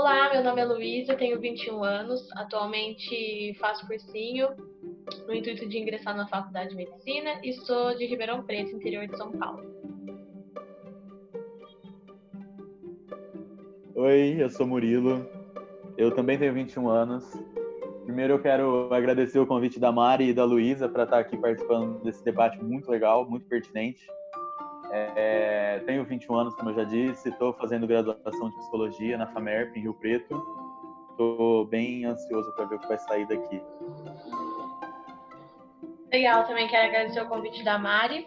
Olá, meu nome é Luísa, tenho 21 anos, atualmente faço cursinho no intuito de ingressar na Faculdade de Medicina e sou de Ribeirão Preto, interior de São Paulo. Oi, eu sou Murilo, eu também tenho 21 anos. Primeiro eu quero agradecer o convite da Mari e da Luísa para estar aqui participando desse debate muito legal, muito pertinente. É, tenho 21 anos, como eu já disse, estou fazendo graduação de psicologia na FAMERP, em Rio Preto. Estou bem ansioso para ver o que vai sair daqui. Legal, também quero agradecer o convite da Mari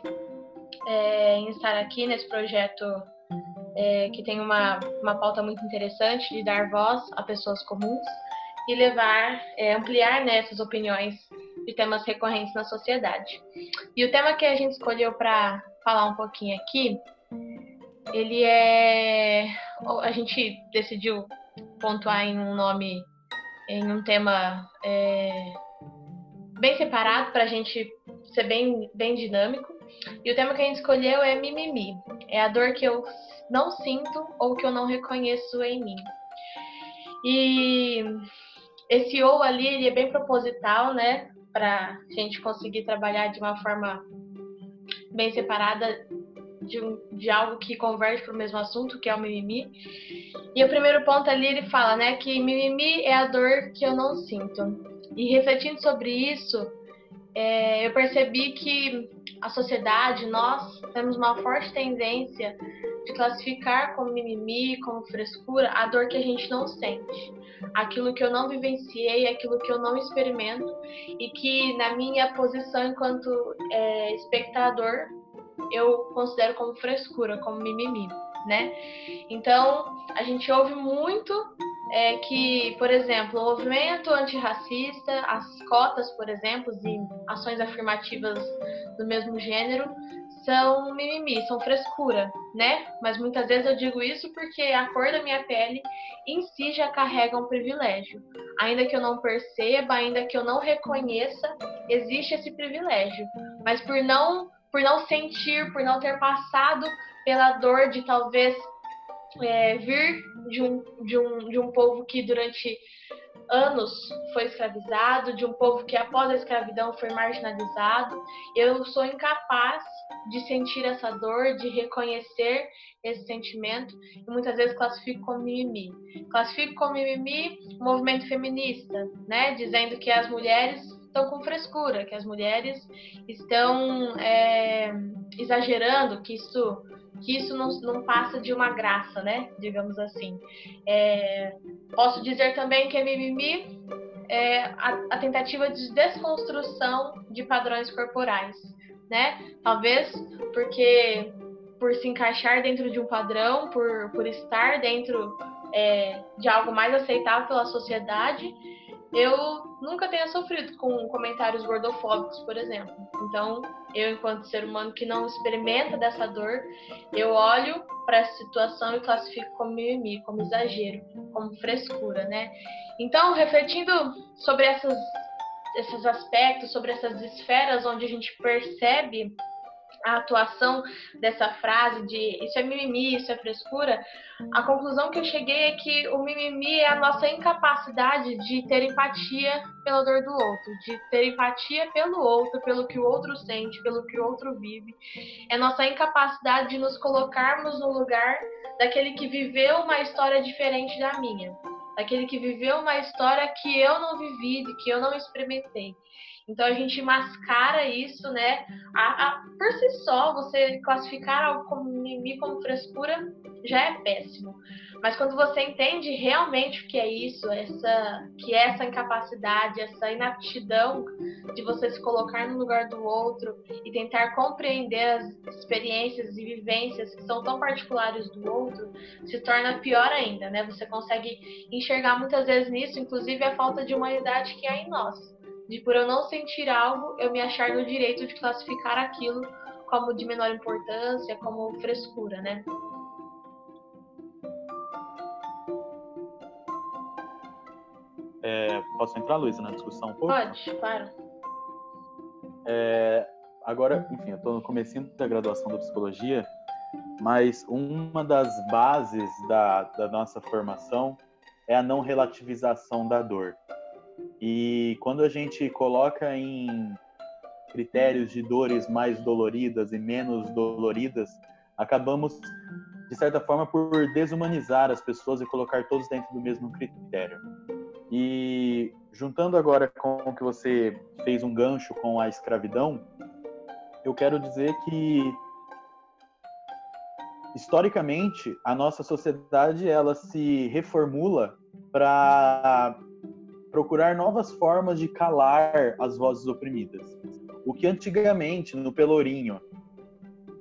é, em estar aqui nesse projeto é, que tem uma, uma pauta muito interessante de dar voz a pessoas comuns e levar, é, ampliar né, essas opiniões de temas recorrentes na sociedade. E o tema que a gente escolheu para falar um pouquinho aqui, ele é. A gente decidiu pontuar em um nome, em um tema é, bem separado para a gente ser bem, bem dinâmico. E o tema que a gente escolheu é mimimi. É a dor que eu não sinto ou que eu não reconheço em mim. E esse ou ali ele é bem proposital, né? Para a gente conseguir trabalhar de uma forma bem separada de, um, de algo que converge para o mesmo assunto, que é o mimimi. E o primeiro ponto ali ele fala, né, que mimimi é a dor que eu não sinto. E refletindo sobre isso, é, eu percebi que a sociedade, nós temos uma forte tendência de classificar como mimimi, como frescura, a dor que a gente não sente. Aquilo que eu não vivenciei, aquilo que eu não experimento e que na minha posição enquanto é, espectador eu considero como frescura, como mimimi, né? Então, a gente ouve muito é que, por exemplo, o movimento antirracista, as cotas, por exemplo, e ações afirmativas do mesmo gênero são mimimi, são frescura, né? Mas muitas vezes eu digo isso porque a cor da minha pele em si já carrega um privilégio. Ainda que eu não perceba, ainda que eu não reconheça, existe esse privilégio. Mas por não por não sentir, por não ter passado pela dor de talvez é, vir de um, de, um, de um povo que durante anos foi escravizado, de um povo que após a escravidão foi marginalizado, eu sou incapaz de sentir essa dor, de reconhecer esse sentimento e muitas vezes classifico como mimimi. Classifico como mimimi o movimento feminista, né, dizendo que as mulheres estão com frescura, que as mulheres estão é, exagerando, que isso que isso não, não passa de uma graça, né? Digamos assim. É, posso dizer também que a mimimi é a, a tentativa de desconstrução de padrões corporais, né? Talvez porque por se encaixar dentro de um padrão, por, por estar dentro é, de algo mais aceitável pela sociedade, eu nunca tenha sofrido com comentários gordofóbicos, por exemplo. Então, eu, enquanto ser humano que não experimenta dessa dor, eu olho para essa situação e classifico como mimimi, como exagero, como frescura, né? Então, refletindo sobre essas, esses aspectos, sobre essas esferas onde a gente percebe a atuação dessa frase de isso é mimimi, isso é frescura, a conclusão que eu cheguei é que o mimimi é a nossa incapacidade de ter empatia pela dor do outro, de ter empatia pelo outro, pelo que o outro sente, pelo que o outro vive. É nossa incapacidade de nos colocarmos no lugar daquele que viveu uma história diferente da minha, daquele que viveu uma história que eu não vivi, que eu não experimentei. Então a gente mascara isso, né? A, a, por si só, você classificar algo como mimimi, como frescura, já é péssimo. Mas quando você entende realmente o que é isso, essa, que é essa incapacidade, essa inaptidão de você se colocar no lugar do outro e tentar compreender as experiências e vivências que são tão particulares do outro, se torna pior ainda, né? Você consegue enxergar muitas vezes nisso, inclusive a falta de humanidade que há em nós de por eu não sentir algo, eu me achar no direito de classificar aquilo como de menor importância, como frescura, né? É, posso entrar, Luísa, na discussão um pouco? Pode, claro. É, agora, enfim, eu estou no começo da graduação da psicologia, mas uma das bases da, da nossa formação é a não relativização da dor. E quando a gente coloca em critérios de dores mais doloridas e menos doloridas, acabamos, de certa forma, por desumanizar as pessoas e colocar todos dentro do mesmo critério. E juntando agora com o que você fez um gancho com a escravidão, eu quero dizer que historicamente a nossa sociedade ela se reformula para procurar novas formas de calar as vozes oprimidas. O que antigamente no Pelourinho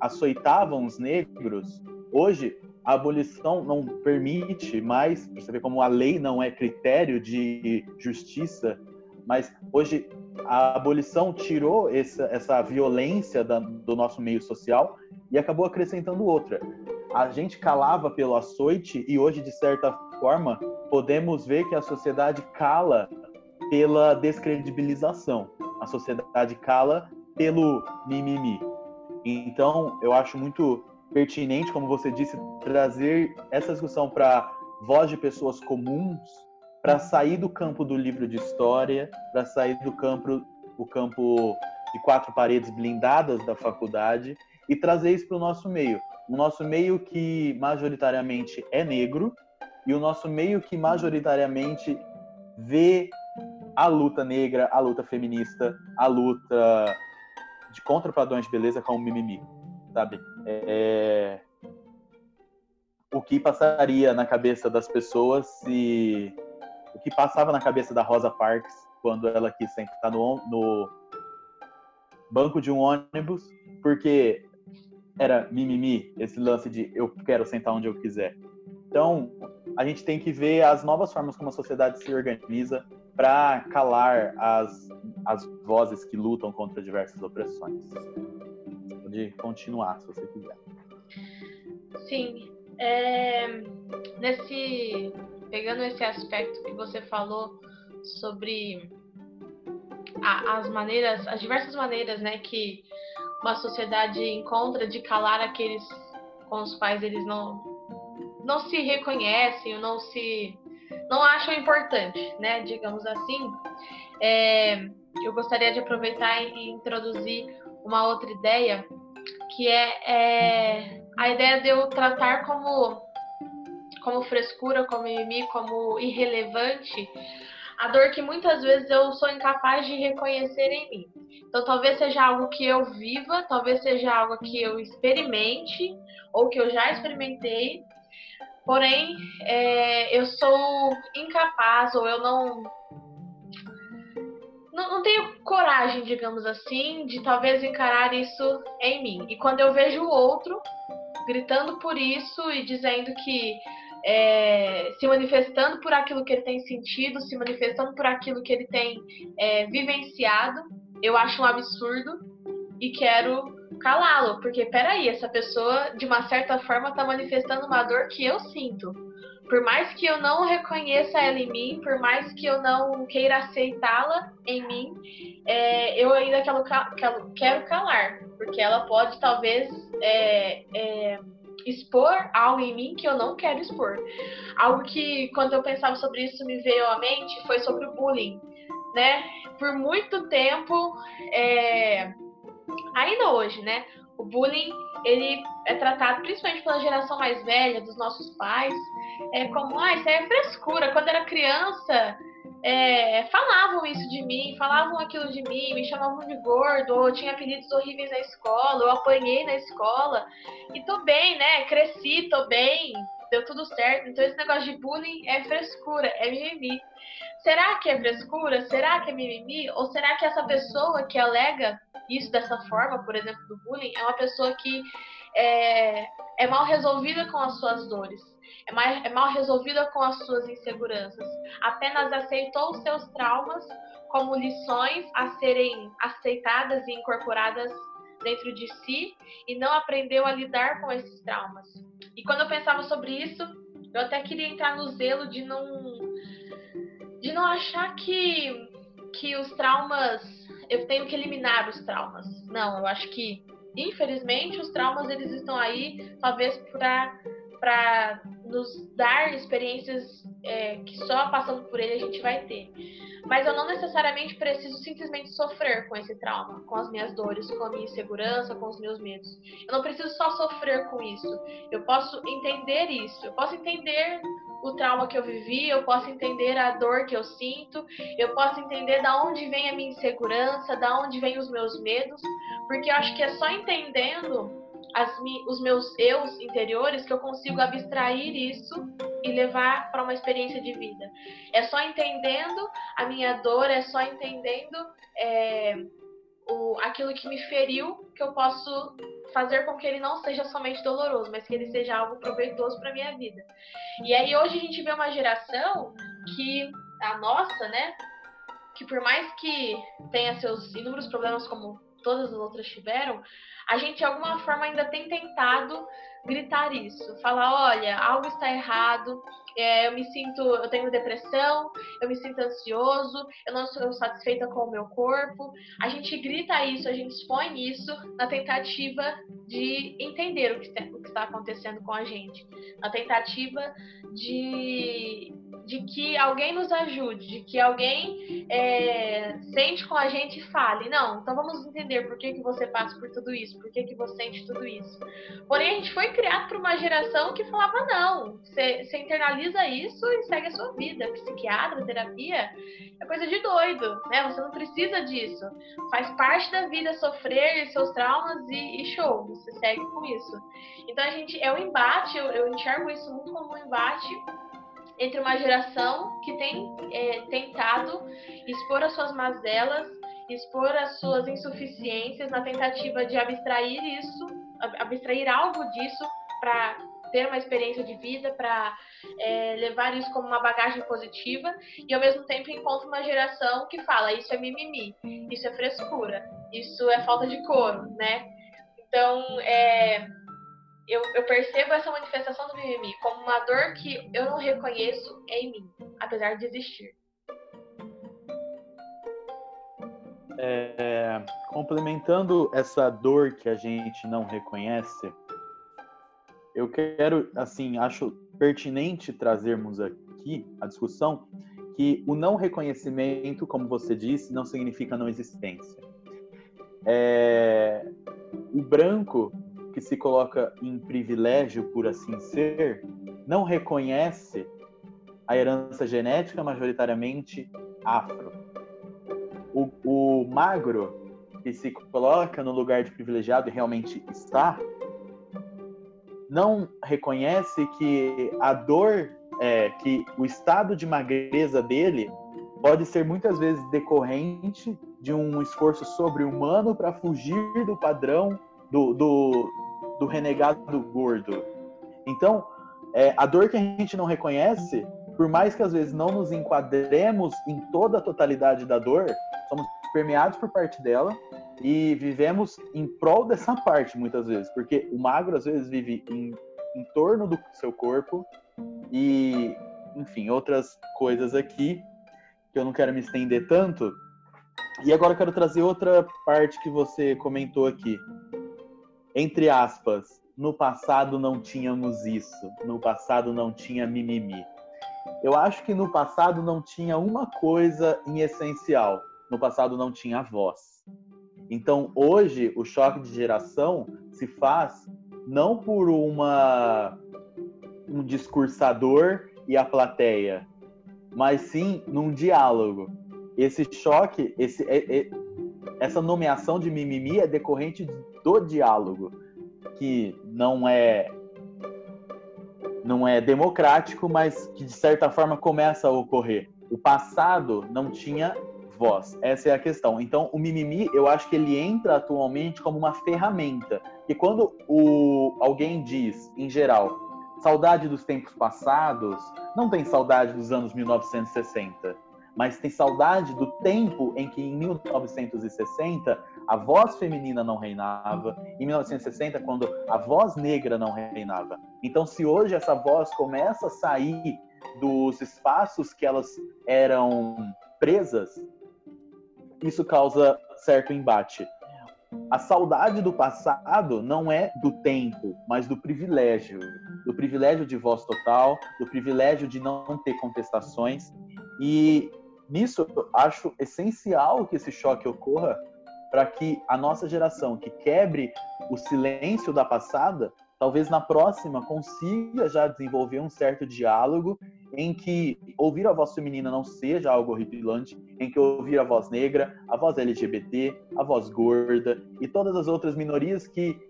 açoitavam os negros, hoje a abolição não permite mais, você vê como a lei não é critério de justiça, mas hoje a abolição tirou essa, essa violência da, do nosso meio social e acabou acrescentando outra. A gente calava pelo açoite e hoje, de certa forma, podemos ver que a sociedade cala pela descredibilização. A sociedade cala pelo mimimi. Então, eu acho muito pertinente, como você disse, trazer essa discussão para voz de pessoas comuns, para sair do campo do livro de história, para sair do campo, o campo de quatro paredes blindadas da faculdade e trazer isso para o nosso meio. O nosso meio que majoritariamente é negro e o nosso meio que majoritariamente vê a luta negra, a luta feminista, a luta de contra padrões de beleza como mimimi sabe? É... O que passaria na cabeça das pessoas se. O que passava na cabeça da Rosa Parks quando ela quis sentar no, no banco de um ônibus, porque era mimimi, esse lance de eu quero sentar onde eu quiser. Então, a gente tem que ver as novas formas como a sociedade se organiza para calar as, as vozes que lutam contra diversas opressões de continuar, se você quiser. Sim. É, nesse, pegando esse aspecto que você falou sobre a, as maneiras, as diversas maneiras, né, que uma sociedade encontra de calar aqueles com os quais eles não não se reconhecem, não se não acham importante, né, digamos assim. É, eu gostaria de aproveitar e introduzir uma outra ideia que é, é a ideia de eu tratar como, como frescura, como mimimi, como irrelevante, a dor que muitas vezes eu sou incapaz de reconhecer em mim. Então, talvez seja algo que eu viva, talvez seja algo que eu experimente ou que eu já experimentei, porém, é, eu sou incapaz ou eu não não, não, tenho coragem, digamos assim, de talvez encarar isso em mim. E quando eu vejo o outro gritando por isso e dizendo que é, se manifestando por aquilo que ele tem sentido, se manifestando por aquilo que ele tem é, vivenciado, eu acho um absurdo e quero calá-lo, porque peraí, essa pessoa de uma certa forma está manifestando uma dor que eu sinto por mais que eu não reconheça ela em mim, por mais que eu não queira aceitá-la em mim, é, eu ainda quero, quero, calar, porque ela pode talvez é, é, expor algo em mim que eu não quero expor. Algo que, quando eu pensava sobre isso, me veio à mente foi sobre o bullying, né? Por muito tempo, é, ainda hoje, né? O bullying ele é tratado principalmente pela geração mais velha dos nossos pais é, como, ah, isso é frescura. Quando era criança, é, falavam isso de mim, falavam aquilo de mim, me chamavam de gordo, ou tinha apelidos horríveis na escola, ou apanhei na escola. E tô bem, né? Cresci, tô bem, deu tudo certo. Então esse negócio de bullying é frescura, é mimimi. Será que é frescura? Será que é mimimi? Ou será que essa pessoa que alega isso dessa forma, por exemplo, do bullying, é uma pessoa que é, é mal resolvida com as suas dores? é, mais, é mal resolvida com as suas inseguranças. Apenas aceitou os seus traumas como lições a serem aceitadas e incorporadas dentro de si e não aprendeu a lidar com esses traumas. E quando eu pensava sobre isso, eu até queria entrar no zelo de não de não achar que que os traumas eu tenho que eliminar os traumas. Não, eu acho que infelizmente os traumas eles estão aí talvez para para nos dar experiências é, que só passando por ele a gente vai ter. Mas eu não necessariamente preciso simplesmente sofrer com esse trauma, com as minhas dores, com a minha insegurança, com os meus medos. Eu não preciso só sofrer com isso. Eu posso entender isso. Eu posso entender o trauma que eu vivi, eu posso entender a dor que eu sinto, eu posso entender da onde vem a minha insegurança, da onde vem os meus medos, porque eu acho que é só entendendo as, os meus eus interiores que eu consigo abstrair isso e levar para uma experiência de vida. É só entendendo a minha dor, é só entendendo é, o, aquilo que me feriu que eu posso fazer com que ele não seja somente doloroso, mas que ele seja algo proveitoso para minha vida. E aí hoje a gente vê uma geração que a nossa, né, que por mais que tenha seus inúmeros problemas como todas as outras tiveram, a gente de alguma forma ainda tem tentado gritar isso, falar, olha, algo está errado, é, eu me sinto, eu tenho depressão, eu me sinto ansioso, eu não sou satisfeita com o meu corpo. A gente grita isso, a gente expõe isso na tentativa de entender o que está acontecendo com a gente, na tentativa de, de que alguém nos ajude, de que alguém é, sente com a gente e fale, não, então vamos entender por que, que você passa por tudo isso, por que, que você sente tudo isso. Porém, a gente foi criado por uma geração que falava, não, você, internaliza isso e segue a sua vida. Psiquiatra, terapia, é coisa de doido, né? Você não precisa disso. Faz parte da vida sofrer seus traumas e, e show, você segue com isso. Então, a gente, é um embate, eu, eu enxergo isso muito como um embate entre uma geração que tem é, tentado expor as suas mazelas, expor as suas insuficiências na tentativa de abstrair isso, abstrair algo disso para ter uma experiência de vida, para é, levar isso como uma bagagem positiva, e ao mesmo tempo encontro uma geração que fala isso é mimimi, isso é frescura, isso é falta de couro, né? Então, é, eu, eu, percebo essa manifestação do mimimi como uma dor que eu não reconheço em mim, apesar de existir. É, complementando essa dor que a gente não reconhece, eu quero, assim, acho pertinente trazermos aqui a discussão que o não reconhecimento, como você disse, não significa não existência. É, o branco que se coloca em privilégio, por assim ser, não reconhece a herança genética majoritariamente afro. O, o magro, que se coloca no lugar de privilegiado e realmente está, não reconhece que a dor, é, que o estado de magreza dele pode ser muitas vezes decorrente de um esforço sobre-humano para fugir do padrão do, do, do renegado gordo. Então, é, a dor que a gente não reconhece, por mais que às vezes não nos enquadremos em toda a totalidade da dor, somos permeados por parte dela e vivemos em prol dessa parte muitas vezes, porque o magro às vezes vive em, em torno do seu corpo e, enfim, outras coisas aqui que eu não quero me estender tanto. E agora eu quero trazer outra parte que você comentou aqui, entre aspas, no passado não tínhamos isso, no passado não tinha mimimi. Eu acho que no passado não tinha uma coisa em essencial, no passado não tinha voz. Então, hoje, o choque de geração se faz não por uma um discursador e a plateia, mas sim num diálogo. Esse choque, esse, é, é, essa nomeação de mimimi é decorrente do diálogo, que não é não é democrático, mas que de certa forma começa a ocorrer. O passado não tinha voz. Essa é a questão. Então, o mimimi, eu acho que ele entra atualmente como uma ferramenta. E quando o alguém diz, em geral, saudade dos tempos passados, não tem saudade dos anos 1960 mas tem saudade do tempo em que, em 1960, a voz feminina não reinava, em 1960, quando a voz negra não reinava. Então, se hoje essa voz começa a sair dos espaços que elas eram presas, isso causa certo embate. a saudade do passado não é do tempo, mas do privilégio. Do privilégio de voz total, do privilégio de não ter contestações. E nisso acho essencial que esse choque ocorra para que a nossa geração, que quebre o silêncio da passada, talvez na próxima consiga já desenvolver um certo diálogo em que ouvir a voz feminina não seja algo horripilante, em que ouvir a voz negra, a voz LGBT, a voz gorda e todas as outras minorias que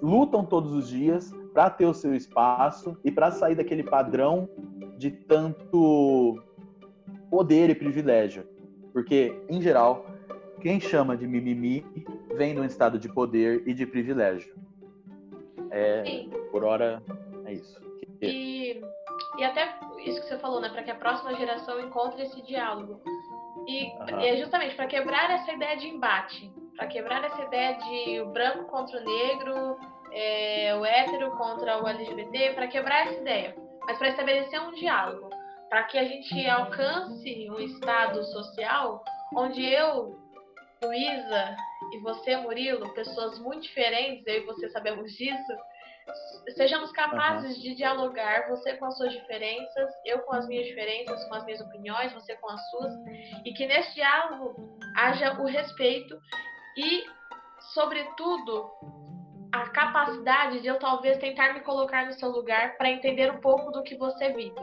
lutam todos os dias para ter o seu espaço e para sair daquele padrão de tanto poder e privilégio. Porque, em geral, quem chama de mimimi vem de um estado de poder e de privilégio. É, Sim. por hora, é isso. E, e até isso que você falou, né? Para que a próxima geração encontre esse diálogo. E, uhum. e é justamente para quebrar essa ideia de embate, para quebrar essa ideia de o branco contra o negro, é, o hétero contra o LGBT, para quebrar essa ideia, mas para estabelecer um diálogo, para que a gente alcance um estado social onde eu, Luísa, e você, Murilo, pessoas muito diferentes, eu e você sabemos disso, sejamos capazes uhum. de dialogar, você com as suas diferenças, eu com as minhas diferenças, com as minhas opiniões, você com as suas, e que nesse diálogo haja o respeito e, sobretudo, a capacidade de eu talvez tentar me colocar no seu lugar para entender um pouco do que você vive.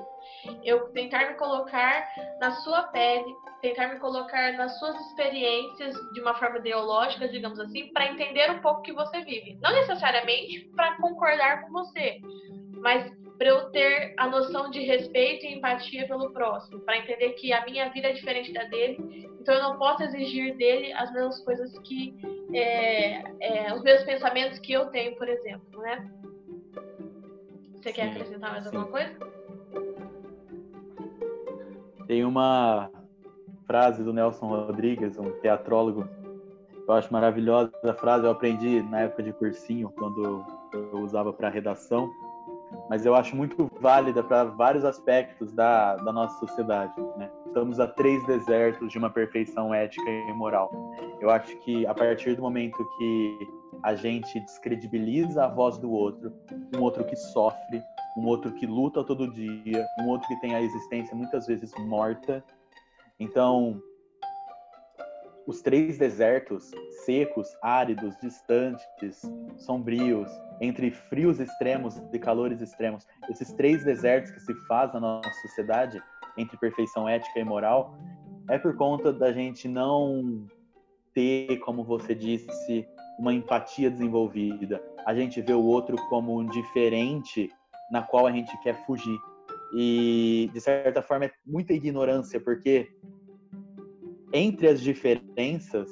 Eu tentar me colocar na sua pele, tentar me colocar nas suas experiências de uma forma ideológica, digamos assim, para entender um pouco o que você vive. Não necessariamente para concordar com você, mas para eu ter a noção de respeito e empatia pelo próximo, para entender que a minha vida é diferente da dele, então eu não posso exigir dele as mesmas coisas que é, é, os mesmos pensamentos que eu tenho, por exemplo, né? Você sim, quer acrescentar mais sim. alguma coisa? Tem uma frase do Nelson Rodrigues, um teatrólogo, eu acho maravilhosa a frase, eu aprendi na época de cursinho, quando eu usava para redação, mas eu acho muito válida para vários aspectos da, da nossa sociedade. Né? Estamos a três desertos de uma perfeição ética e moral. Eu acho que a partir do momento que a gente descredibiliza a voz do outro, um outro que sofre, um outro que luta todo dia, um outro que tem a existência muitas vezes morta. Então, os três desertos secos, áridos, distantes, sombrios, entre frios extremos e calores extremos, esses três desertos que se faz na nossa sociedade, entre perfeição ética e moral, é por conta da gente não ter, como você disse, uma empatia desenvolvida. A gente vê o outro como um diferente na qual a gente quer fugir. E, de certa forma, é muita ignorância, porque entre as diferenças,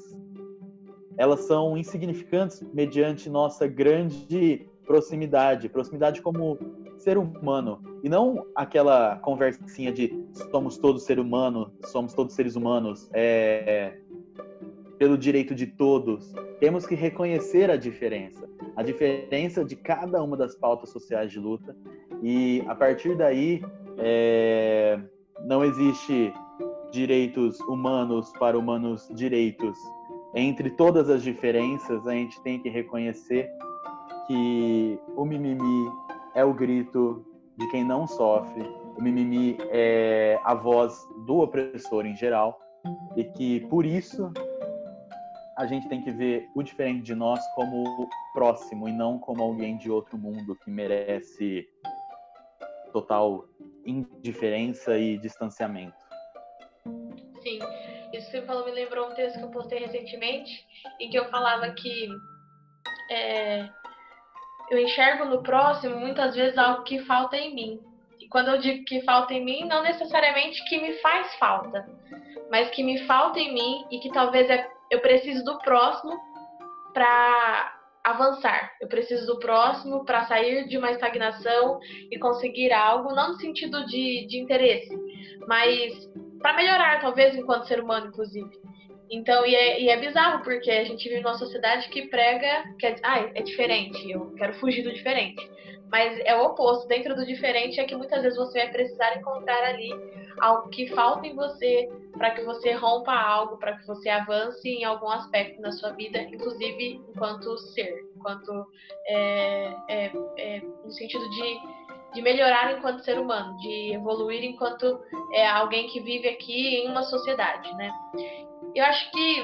elas são insignificantes mediante nossa grande proximidade, proximidade como ser humano e não aquela conversinha de somos todos ser humano, somos todos seres humanos, é, pelo direito de todos. Temos que reconhecer a diferença, a diferença de cada uma das pautas sociais de luta e a partir daí é, não existe direitos humanos para humanos direitos. Entre todas as diferenças, a gente tem que reconhecer que o mimimi é o grito de quem não sofre, o mimimi é a voz do opressor em geral, e que por isso a gente tem que ver o diferente de nós como próximo e não como alguém de outro mundo que merece total indiferença e distanciamento. Sim, isso que você falou me lembrou um texto que eu postei recentemente, em que eu falava que é, eu enxergo no próximo muitas vezes algo que falta em mim. E quando eu digo que falta em mim, não necessariamente que me faz falta, mas que me falta em mim e que talvez é, eu preciso do próximo para avançar. Eu preciso do próximo para sair de uma estagnação e conseguir algo, não no sentido de, de interesse, mas para melhorar, talvez, enquanto ser humano, inclusive. Então, e é, e é, bizarro, porque a gente vive numa sociedade que prega que é, ah, é diferente, eu quero fugir do diferente. Mas é o oposto, dentro do diferente é que muitas vezes você vai precisar encontrar ali algo que falta em você, para que você rompa algo, para que você avance em algum aspecto na sua vida, inclusive enquanto ser, enquanto é, é, é, no sentido de, de melhorar enquanto ser humano, de evoluir enquanto é, alguém que vive aqui em uma sociedade, né? Eu acho que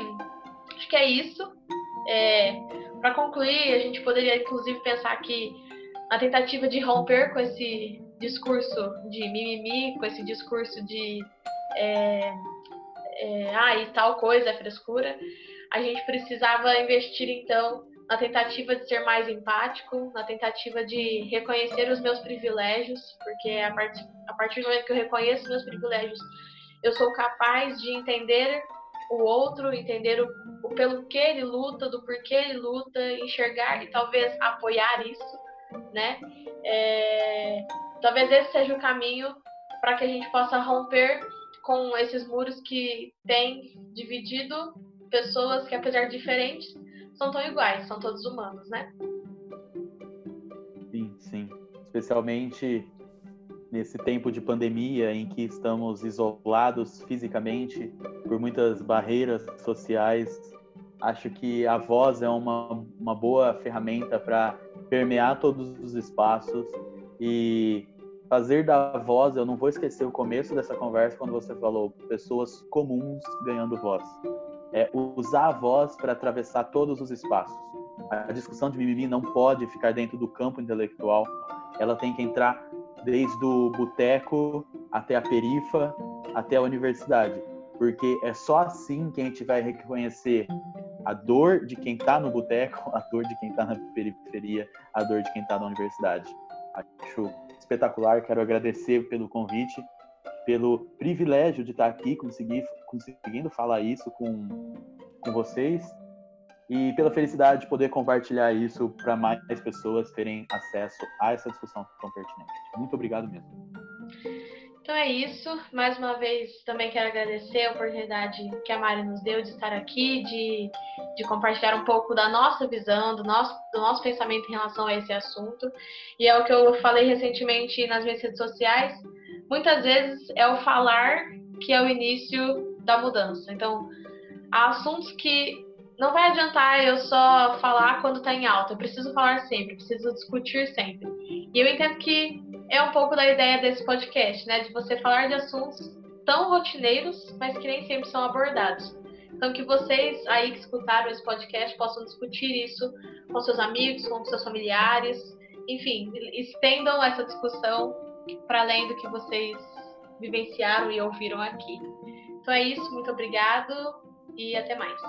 acho que é isso. É, para concluir, a gente poderia inclusive pensar que a tentativa de romper com esse discurso de mimimi, com esse discurso de é, é, ah, e tal coisa é frescura, a gente precisava investir então na tentativa de ser mais empático, na tentativa de reconhecer os meus privilégios, porque a partir, a partir do momento que eu reconheço meus privilégios, eu sou capaz de entender o outro, entender o, o pelo que ele luta, do porquê ele luta, enxergar e talvez apoiar isso, né? É, talvez esse seja o caminho para que a gente possa romper com esses muros que têm dividido pessoas que, apesar de diferentes, são tão iguais, são todos humanos, né? Sim, sim. Especialmente nesse tempo de pandemia em que estamos isolados fisicamente por muitas barreiras sociais, acho que a voz é uma, uma boa ferramenta para permear todos os espaços e fazer da voz, eu não vou esquecer o começo dessa conversa quando você falou pessoas comuns ganhando voz. É usar a voz para atravessar todos os espaços. A discussão de mimimi não pode ficar dentro do campo intelectual, ela tem que entrar desde o boteco até a perifa, até a universidade, porque é só assim que a gente vai reconhecer a dor de quem está no boteco, a dor de quem está na periferia, a dor de quem está na universidade. Acho espetacular. Quero agradecer pelo convite, pelo privilégio de estar aqui, conseguir, conseguindo falar isso com, com vocês e pela felicidade de poder compartilhar isso para mais pessoas terem acesso a essa discussão tão pertinente. Muito obrigado mesmo. Então é isso. Mais uma vez também quero agradecer a oportunidade que a Mari nos deu de estar aqui, de, de compartilhar um pouco da nossa visão, do nosso, do nosso pensamento em relação a esse assunto. E é o que eu falei recentemente nas minhas redes sociais. Muitas vezes é o falar que é o início da mudança. Então, há assuntos que não vai adiantar eu só falar quando está em alta. Eu preciso falar sempre, preciso discutir sempre. E eu entendo que é um pouco da ideia desse podcast, né? De você falar de assuntos tão rotineiros, mas que nem sempre são abordados. Então, que vocês aí que escutaram esse podcast possam discutir isso com seus amigos, com seus familiares, enfim, estendam essa discussão para além do que vocês vivenciaram e ouviram aqui. Então é isso, muito obrigado e até mais.